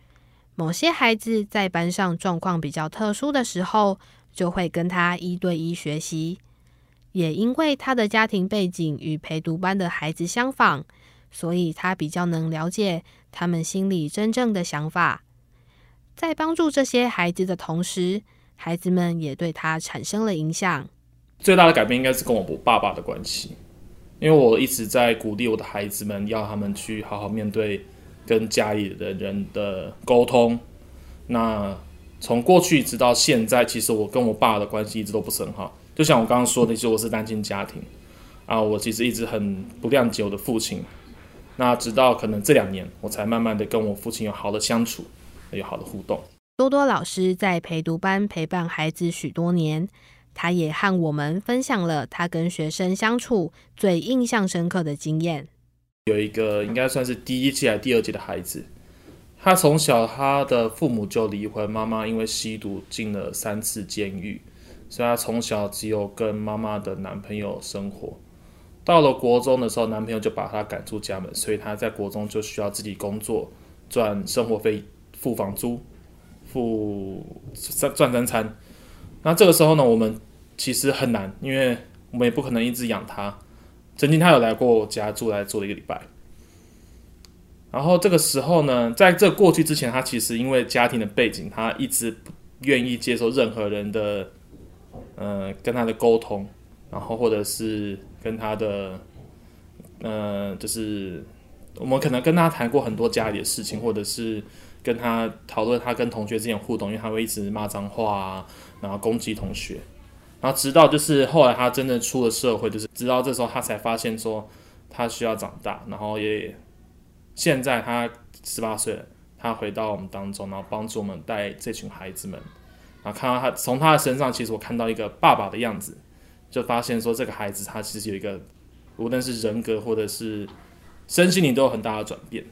某些孩子在班上状况比较特殊的时候，就会跟他一对一学习。也因为他的家庭背景与陪读班的孩子相仿，所以他比较能了解他们心里真正的想法。在帮助这些孩子的同时，孩子们也对他产生了影响。
最大的改变应该是跟我爸爸的关系，因为我一直在鼓励我的孩子们，要他们去好好面对跟家里的人的沟通。那从过去直到现在，其实我跟我爸的关系一直都不是很好。就像我刚刚说的，其实我是单亲家庭啊，我其实一直很不谅解我的父亲。那直到可能这两年，我才慢慢的跟我父亲有好的相处，有好的互动。
多多老师在陪读班陪伴孩子许多年。他也和我们分享了他跟学生相处最印象深刻的经验。
有一个应该算是第一届还第二届的孩子，他从小他的父母就离婚，妈妈因为吸毒进了三次监狱，所以他从小只有跟妈妈的男朋友生活。到了国中的时候，男朋友就把他赶出家门，所以他在国中就需要自己工作赚生活费、付房租、付赚赚三餐。那这个时候呢，我们其实很难，因为我们也不可能一直养他。曾经他有来过我家住来住了一个礼拜。然后这个时候呢，在这过去之前，他其实因为家庭的背景，他一直不愿意接受任何人的，呃，跟他的沟通，然后或者是跟他的，呃，就是我们可能跟他谈过很多家里的事情，或者是。跟他讨论他跟同学之间互动，因为他会一直骂脏话啊，然后攻击同学，然后直到就是后来他真的出了社会，就是直到这时候他才发现说他需要长大，然后也现在他十八岁了，他回到我们当中，然后帮助我们带这群孩子们，然后看到他从他的身上，其实我看到一个爸爸的样子，就发现说这个孩子他其实有一个，无论是人格或者是身心灵都有很大的转变。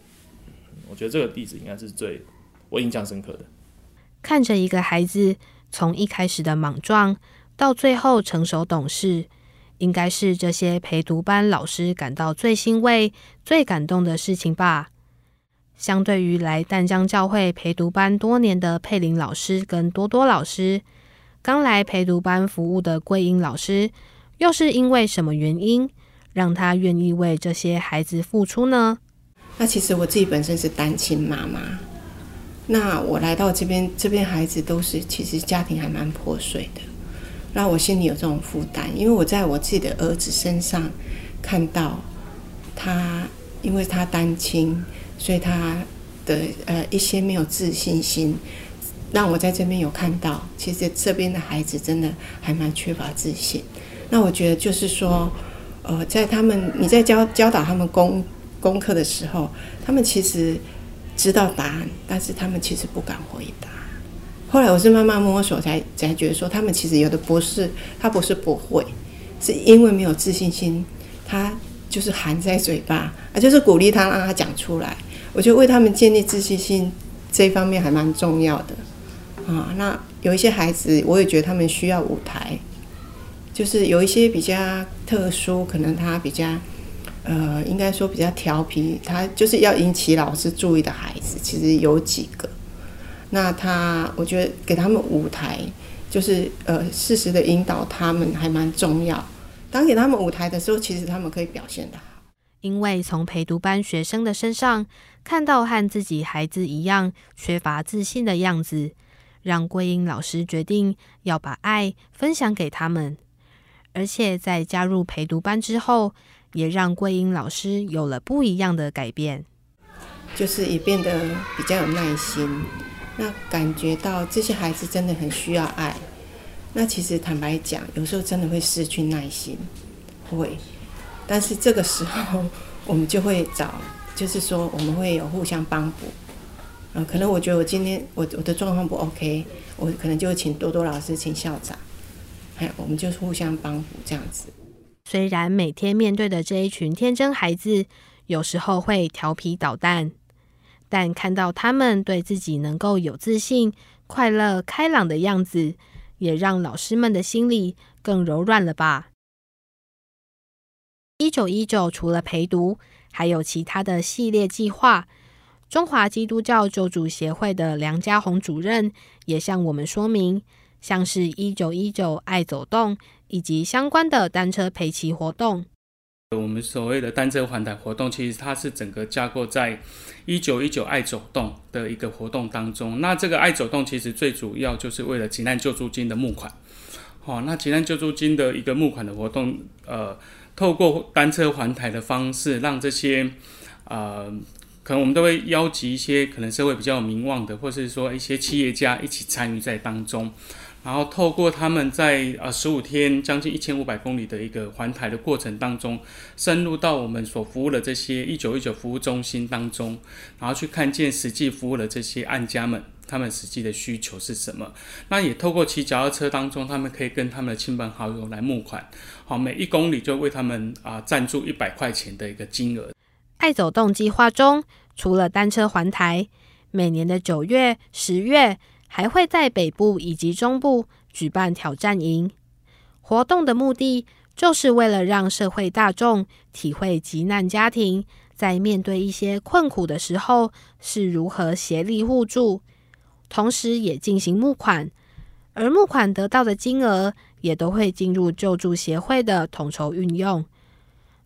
我觉得这个例子应该是最我印象深刻的。
看着一个孩子从一开始的莽撞到最后成熟懂事，应该是这些陪读班老师感到最欣慰、最感动的事情吧。相对于来淡江教会陪读班多年的佩林老师跟多多老师，刚来陪读班服务的桂英老师，又是因为什么原因让他愿意为这些孩子付出呢？
那其实我自己本身是单亲妈妈，那我来到这边，这边孩子都是其实家庭还蛮破碎的，那我心里有这种负担，因为我在我自己的儿子身上看到他，因为他单亲。所以他的呃一些没有自信心，让我在这边有看到，其实这边的孩子真的还蛮缺乏自信。那我觉得就是说，呃，在他们你在教教导他们功功课的时候，他们其实知道答案，但是他们其实不敢回答。后来我是慢慢摸索才才觉得说，他们其实有的不是他不是不会，是因为没有自信心，他就是含在嘴巴，啊，就是鼓励他让他讲出来。我觉得为他们建立自信心这一方面还蛮重要的啊。那有一些孩子，我也觉得他们需要舞台，就是有一些比较特殊，可能他比较呃，应该说比较调皮，他就是要引起老师注意的孩子，其实有几个。那他，我觉得给他们舞台，就是呃，适时的引导他们还蛮重要。当给他们舞台的时候，其实他们可以表现的好。
因为从陪读班学生的身上看到和自己孩子一样缺乏自信的样子，让桂英老师决定要把爱分享给他们。而且在加入陪读班之后，也让桂英老师有了不一样的改变，
就是也变得比较有耐心。那感觉到这些孩子真的很需要爱。那其实坦白讲，有时候真的会失去耐心，会。但是这个时候，我们就会找，就是说我们会有互相帮补。嗯，可能我觉得我今天我我的状况不 OK，我可能就会请多多老师，请校长，哎我们就是互相帮补这样子。
虽然每天面对的这一群天真孩子，有时候会调皮捣蛋，但看到他们对自己能够有自信、快乐、开朗的样子，也让老师们的心里更柔软了吧。一九一九除了陪读，还有其他的系列计划。中华基督教救助协会的梁家宏主任也向我们说明，像是一九一九爱走动以及相关的单车陪骑活动。
我们所谓的单车环台活动，其实它是整个架构在一九一九爱走动的一个活动当中。那这个爱走动其实最主要就是为了急难救助金的募款。好，那急难救助金的一个募款的活动，呃。透过单车环台的方式，让这些呃，可能我们都会邀集一些可能社会比较有名望的，或是说一些企业家一起参与在当中，然后透过他们在呃十五天将近一千五百公里的一个环台的过程当中，深入到我们所服务的这些一九一九服务中心当中，然后去看见实际服务的这些案家们。他们实际的需求是什么？那也透过骑脚踏车当中，他们可以跟他们的亲朋好友来募款，好，每一公里就为他们啊赞助一百块钱的一个金额。
爱走动计划中，除了单车环台，每年的九月、十月还会在北部以及中部举办挑战营。活动的目的就是为了让社会大众体会急难家庭在面对一些困苦的时候是如何协力互助。同时也进行募款，而募款得到的金额也都会进入救助协会的统筹运用。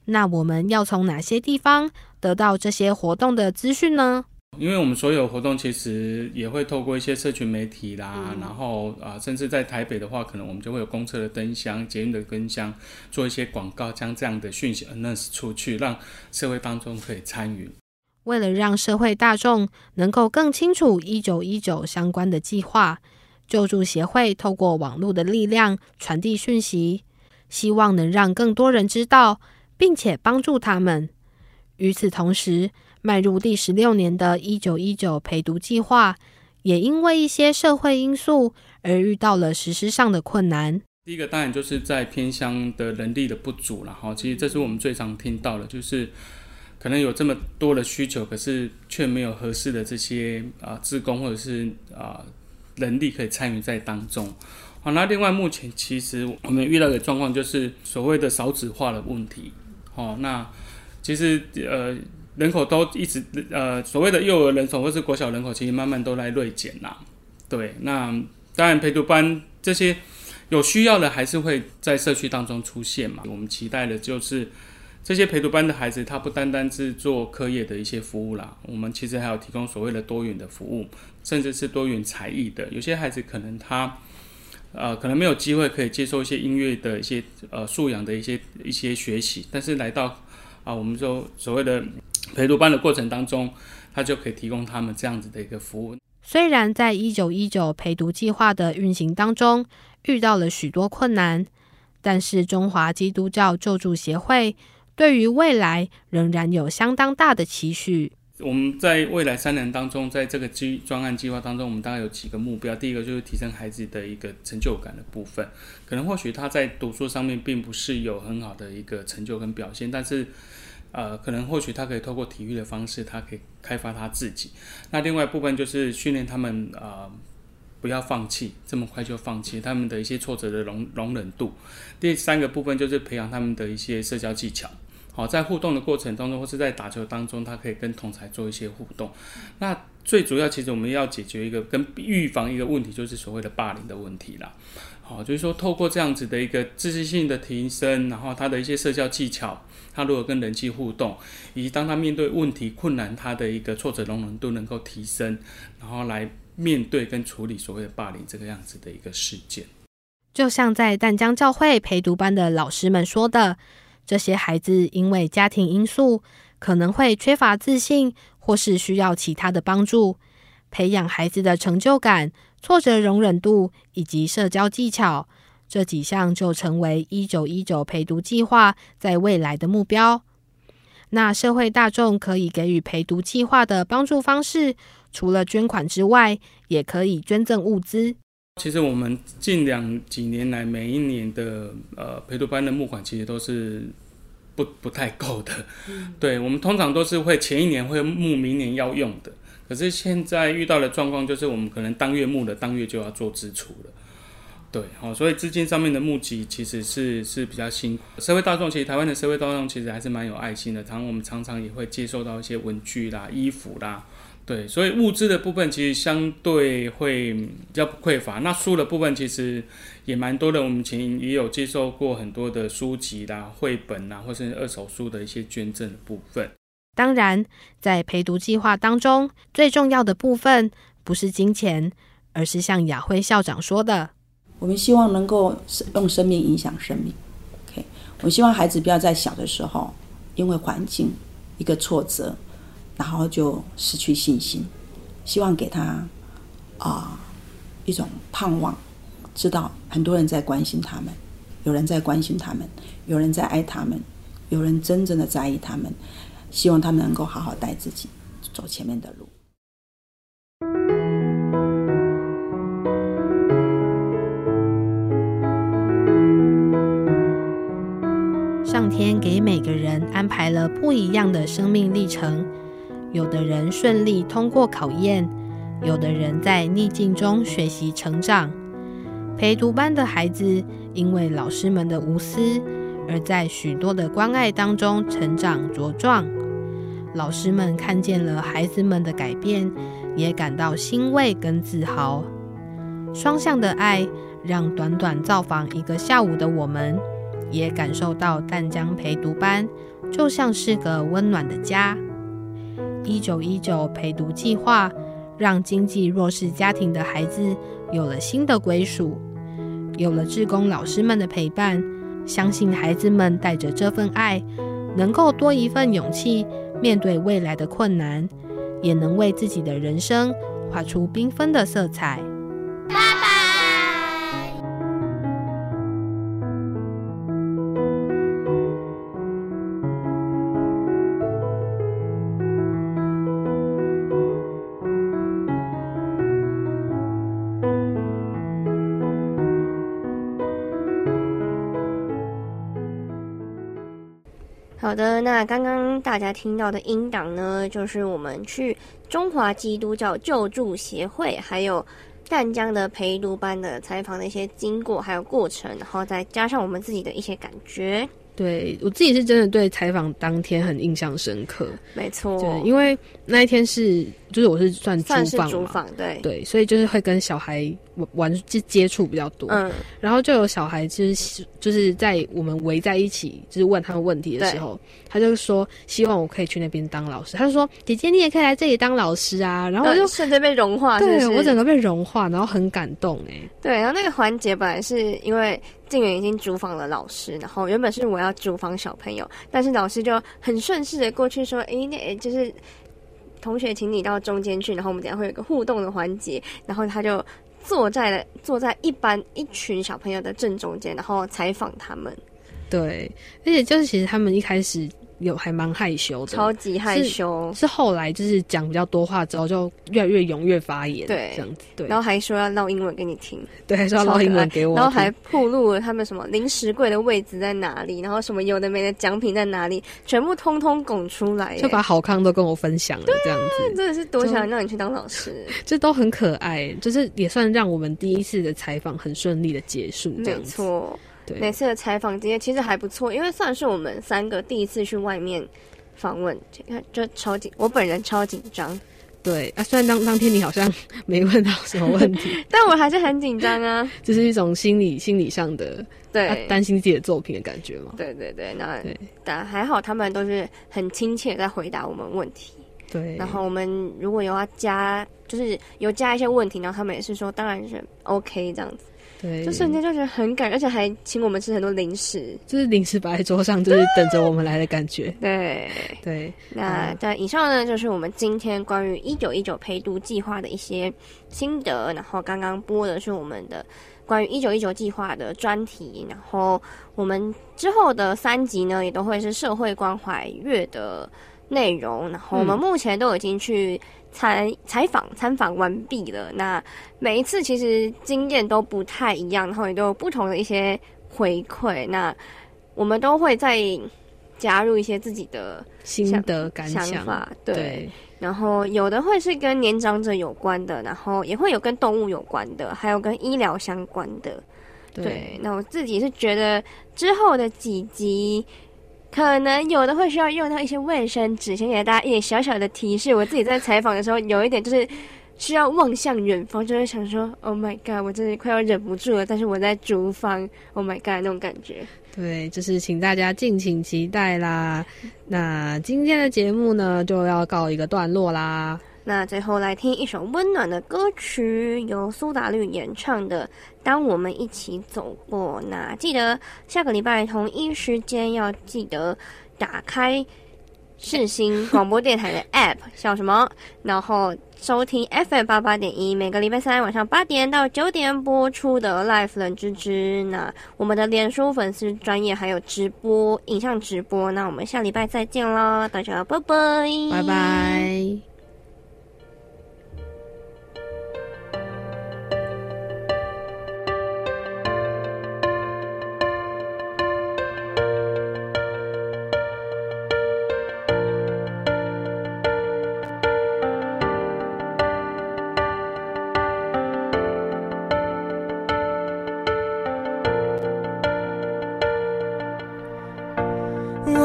那我们要从哪些地方得到这些活动的资讯呢？
因为我们所有活动其实也会透过一些社群媒体啦，然后啊，甚至在台北的话，可能我们就会有公车的灯箱、捷运的灯箱，做一些广告，将这样的讯息 announce 出去，让社会当中可以参与。
为了让社会大众能够更清楚一九一九相关的计划，救助协会透过网络的力量传递讯息，希望能让更多人知道，并且帮助他们。与此同时，迈入第十六年的一九一九陪读计划，也因为一些社会因素而遇到了实施上的困难。
第一个当然就是在偏乡的人力的不足了哈，其实这是我们最常听到的，就是可能有这么多的需求，可是却没有合适的这些啊职工或者是啊人力可以参与在当中。好，那另外目前其实我们遇到的状况就是所谓的少子化的问题。哦，那其实呃人口都一直呃所谓的幼儿人口或是国小人口，其实慢慢都在锐减啦。对，那当然陪读班这些有需要的还是会在社区当中出现嘛。我们期待的就是这些陪读班的孩子，他不单单是做课业的一些服务啦，我们其实还有提供所谓的多元的服务，甚至是多元才艺的。有些孩子可能他。呃，可能没有机会可以接受一些音乐的一些呃素养的一些一些学习，但是来到啊，我们说所谓的陪读班的过程当中，他就可以提供他们这样子的一个服务。
虽然在一九一九陪读计划的运行当中遇到了许多困难，但是中华基督教救助协会对于未来仍然有相当大的期许。
我们在未来三年当中，在这个计专案计划当中，我们大概有几个目标。第一个就是提升孩子的一个成就感的部分。可能或许他在读书上面并不是有很好的一个成就跟表现，但是，呃，可能或许他可以透过体育的方式，他可以开发他自己。那另外一部分就是训练他们啊，不要放弃，这么快就放弃他们的一些挫折的容容忍度。第三个部分就是培养他们的一些社交技巧。好，在互动的过程当中，或是在打球当中，他可以跟同才做一些互动。那最主要，其实我们要解决一个跟预防一个问题，就是所谓的霸凌的问题啦。好，就是说透过这样子的一个自信性的提升，然后他的一些社交技巧，他如何跟人际互动，以及当他面对问题困难，他的一个挫折容忍度能够提升，然后来面对跟处理所谓的霸凌这个样子的一个事件。
就像在淡江教会陪读班的老师们说的。这些孩子因为家庭因素，可能会缺乏自信，或是需要其他的帮助。培养孩子的成就感、挫折容忍度以及社交技巧，这几项就成为一九一九陪读计划在未来的目标。那社会大众可以给予陪读计划的帮助方式，除了捐款之外，也可以捐赠物资。
其实我们近两几年来，每一年的呃陪读班的募款，其实都是不不太够的。对我们通常都是会前一年会募明年要用的，可是现在遇到的状况就是，我们可能当月募的当月就要做支出了。对，好，所以资金上面的募集其实是是比较辛苦。社会大众其实台湾的社会大众其实还是蛮有爱心的，常我们常常也会接受到一些文具啦、衣服啦。对，所以物资的部分其实相对会比较不匮乏。那书的部分其实也蛮多的，我们前也有接受过很多的书籍啦、绘本啦，或是二手书的一些捐赠的部分。
当然，在陪读计划当中，最重要的部分不是金钱，而是像雅慧校长说的，
我们希望能够用生命影响生命。OK，我希望孩子不要在小的时候因为环境一个挫折。然后就失去信心，希望给他啊一种盼望，知道很多人在关心他们，有人在关心他们，有人在爱他们，有人真正的在意他们，希望他们能够好好带自己走前面的路。
上天给每个人安排了不一样的生命历程。有的人顺利通过考验，有的人在逆境中学习成长。陪读班的孩子因为老师们的无私，而在许多的关爱当中成长茁壮。老师们看见了孩子们的改变，也感到欣慰跟自豪。双向的爱，让短短造访一个下午的我们，也感受到淡江陪读班就像是个温暖的家。一九一九陪读计划让经济弱势家庭的孩子有了新的归属，有了志工老师们的陪伴，相信孩子们带着这份爱，能够多一份勇气面对未来的困难，也能为自己的人生画出缤纷的色彩。
好的，那刚刚大家听到的音档呢，就是我们去中华基督教救助协会还有湛江的陪读班的采访的一些经过还有过程，然后再加上我们自己的一些感觉。
对我自己是真的对采访当天很印象深刻，
没错，
对，因为那一天是就是我是算
算是
访嘛，
主访，对。
对，所以就是会跟小孩玩玩接接触比较多，
嗯，
然后就有小孩就是就是在我们围在一起就是问他们问题的时候，他就说希望我可以去那边当老师，他就说姐姐你也可以来这里当老师啊，然后我就
瞬间被融化，是是
对我整个被融化，然后很感动哎，
对，然后那个环节本来是？因为静远已经主访了老师，然后原本是我要主访小朋友，但是老师就很顺势的过去说，诶，那就是同学，请你到中间去，然后我们等下会有一个互动的环节，然后他就坐在了坐在一班一群小朋友的正中间，然后采访他们，
对，而且就是其实他们一开始有还蛮害羞的，
超级害羞，
是是后来就是讲比较多话之后，就越来越踊跃发言，
对，
这样子，对，
然后还说要唠英文给你听，
对，还说要唠英文给我听，
然后还铺露了他们什么零食柜的位置在哪里，然后什么有的没的奖品在哪里，全部通通拱出来，
就把好康都跟我分享了，这样子，
真的是多想让你去当老师，(laughs)
这都很可爱，就是也算让我们第一次的采访很顺利的结束，
没错。
对，
每次的采访经验其实还不错，因为算是我们三个第一次去外面访问，就超紧，我本人超紧张。
对啊，虽然当当天你好像 (laughs) 没问到什么问题，(laughs)
但我还是很紧张啊。(laughs)
这是一种心理心理上的
对、
啊担心自己的作品的感觉嘛。
对对对，那但还好他们都是很亲切在回答我们问题。
对，
然后我们如果有要加，就是有加一些问题，然后他们也是说当然是 OK 这样子。
对，
就瞬间就觉得很感，而且还请我们吃很多零食，
就是零食摆在桌上，就是等着我们来的感觉。(laughs)
对
对，
那在以上呢，就是我们今天关于一九一九陪读计划的一些心得。然后刚刚播的是我们的关于一九一九计划的专题，然后我们之后的三集呢，也都会是社会关怀月的内容。然后我们目前都已经去。采采访参访完毕了，那每一次其实经验都不太一样，然后也都有不同的一些回馈。那我们都会再加入一些自己的
心得感
想法，对。然后有的会是跟年长者有关的，然后也会有跟动物有关的，还有跟医疗相关的。对，那我自己是觉得之后的几集。可能有的会需要用到一些卫生纸，先给大家一点小小的提示。我自己在采访的时候，有一点就是需要望向远方，就会想说：“Oh my god，我真的快要忍不住了。”但是我在厨房，Oh my god，那种感觉。
对，就是请大家敬请期待啦。那今天的节目呢，就要告一个段落啦。
那最后来听一首温暖的歌曲，由苏打绿演唱的《当我们一起走过》。那记得下个礼拜同一时间要记得打开世新广播电台的 App，笑什么？然后收听 FM 八八点一，每个礼拜三晚上八点到九点播出的 Life 冷知知。那我们的脸书粉丝专业还有直播影像直播。那我们下礼拜再见啦，大家拜拜，
拜拜。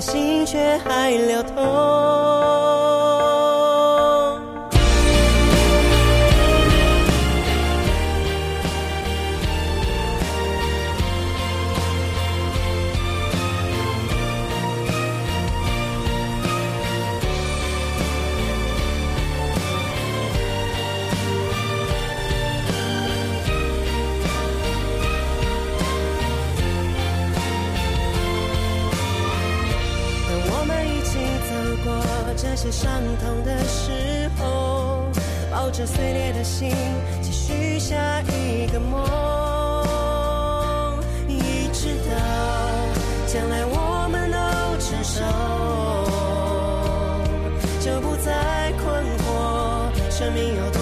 心却还流通。这碎裂的心，继续下一个梦，一直到将来我们都成熟，就不再困惑，生命有多。